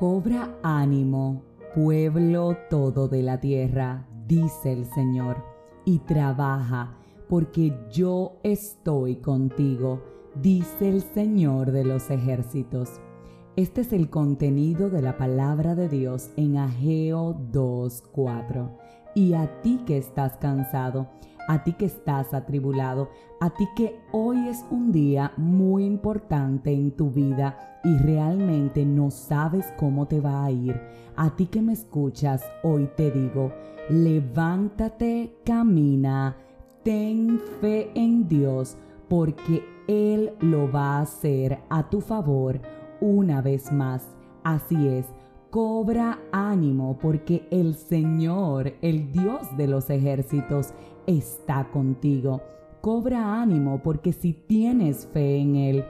Cobra ánimo, pueblo todo de la tierra, dice el Señor, y trabaja, porque yo estoy contigo, dice el Señor de los ejércitos. Este es el contenido de la palabra de Dios en Ageo 2.4. Y a ti que estás cansado, a ti que estás atribulado, a ti que hoy es un día muy importante en tu vida y realmente no sabes cómo te va a ir, a ti que me escuchas, hoy te digo, levántate, camina, ten fe en Dios, porque Él lo va a hacer a tu favor una vez más. Así es, cobra ánimo porque el Señor, el Dios de los ejércitos, está contigo. Cobra ánimo porque si tienes fe en Él,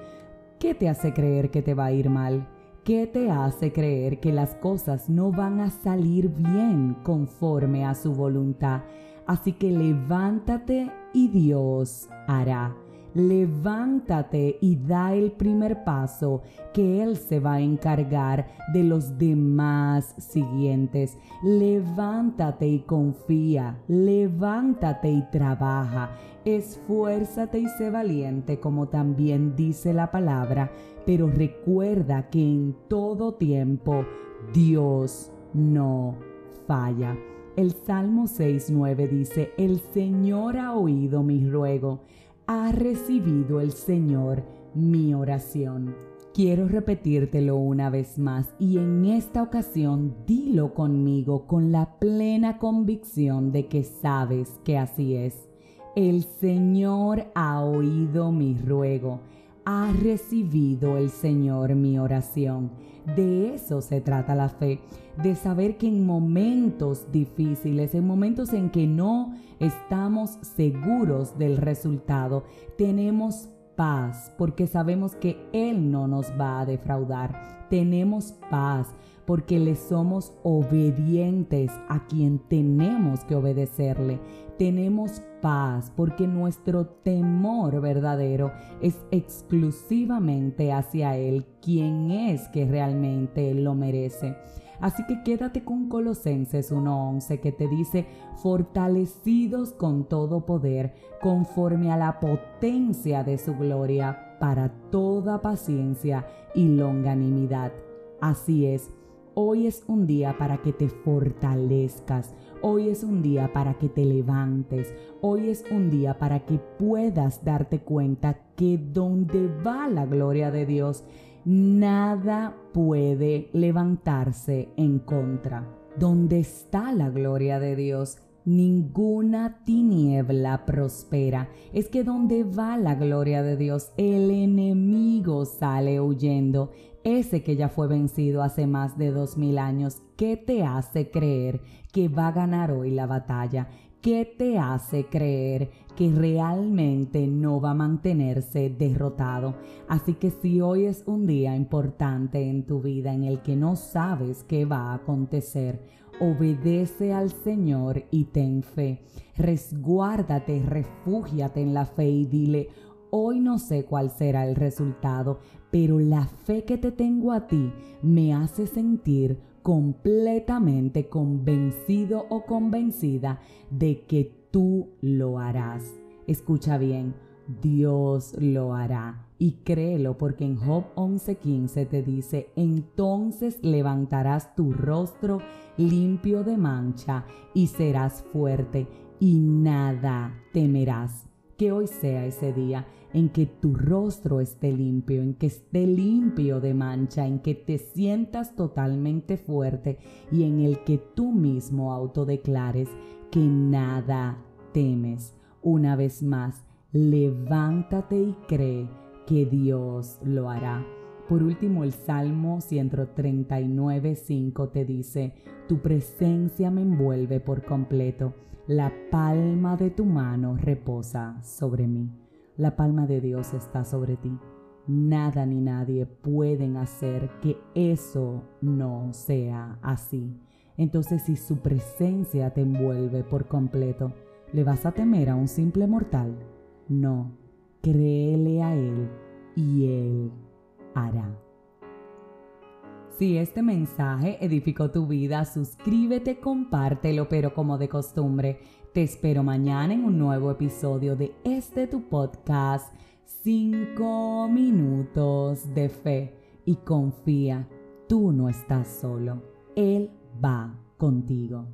¿qué te hace creer que te va a ir mal? ¿Qué te hace creer que las cosas no van a salir bien conforme a su voluntad? Así que levántate y Dios hará levántate y da el primer paso, que Él se va a encargar de los demás siguientes. Levántate y confía, levántate y trabaja, esfuérzate y sé valiente, como también dice la palabra, pero recuerda que en todo tiempo Dios no falla. El Salmo 6.9 dice, El Señor ha oído mi ruego ha recibido el Señor mi oración. Quiero repetírtelo una vez más y en esta ocasión dilo conmigo con la plena convicción de que sabes que así es. El Señor ha oído mi ruego, ha recibido el Señor mi oración. De eso se trata la fe, de saber que en momentos difíciles, en momentos en que no estamos seguros del resultado, tenemos paz porque sabemos que Él no nos va a defraudar. Tenemos paz porque le somos obedientes a quien tenemos que obedecerle. Tenemos paz porque nuestro temor verdadero es exclusivamente hacia Él, quien es que realmente lo merece. Así que quédate con Colosenses 1.11 que te dice, fortalecidos con todo poder, conforme a la potencia de su gloria, para toda paciencia y longanimidad. Así es, hoy es un día para que te fortalezcas. Hoy es un día para que te levantes. Hoy es un día para que puedas darte cuenta que donde va la gloria de Dios, nada puede levantarse en contra. Donde está la gloria de Dios, ninguna tiniebla prospera. Es que donde va la gloria de Dios, el enemigo sale huyendo. Ese que ya fue vencido hace más de dos mil años, ¿qué te hace creer que va a ganar hoy la batalla? ¿Qué te hace creer que realmente no va a mantenerse derrotado? Así que si hoy es un día importante en tu vida en el que no sabes qué va a acontecer, obedece al Señor y ten fe. Resguárdate, refúgiate en la fe y dile, hoy no sé cuál será el resultado, pero la fe que te tengo a ti me hace sentir completamente convencido o convencida de que tú lo harás. Escucha bien, Dios lo hará. Y créelo porque en Job 11:15 te dice, entonces levantarás tu rostro limpio de mancha y serás fuerte y nada temerás. Que hoy sea ese día en que tu rostro esté limpio, en que esté limpio de mancha, en que te sientas totalmente fuerte y en el que tú mismo autodeclares que nada temes. Una vez más, levántate y cree que Dios lo hará. Por último, el Salmo 139, 5 te dice, Tu presencia me envuelve por completo, la palma de tu mano reposa sobre mí. La palma de Dios está sobre ti. Nada ni nadie pueden hacer que eso no sea así. Entonces si su presencia te envuelve por completo, ¿le vas a temer a un simple mortal? No, créele a Él y Él hará. Si este mensaje edificó tu vida, suscríbete, compártelo, pero como de costumbre, te espero mañana en un nuevo episodio de este tu podcast, 5 minutos de fe. Y confía, tú no estás solo, Él va contigo.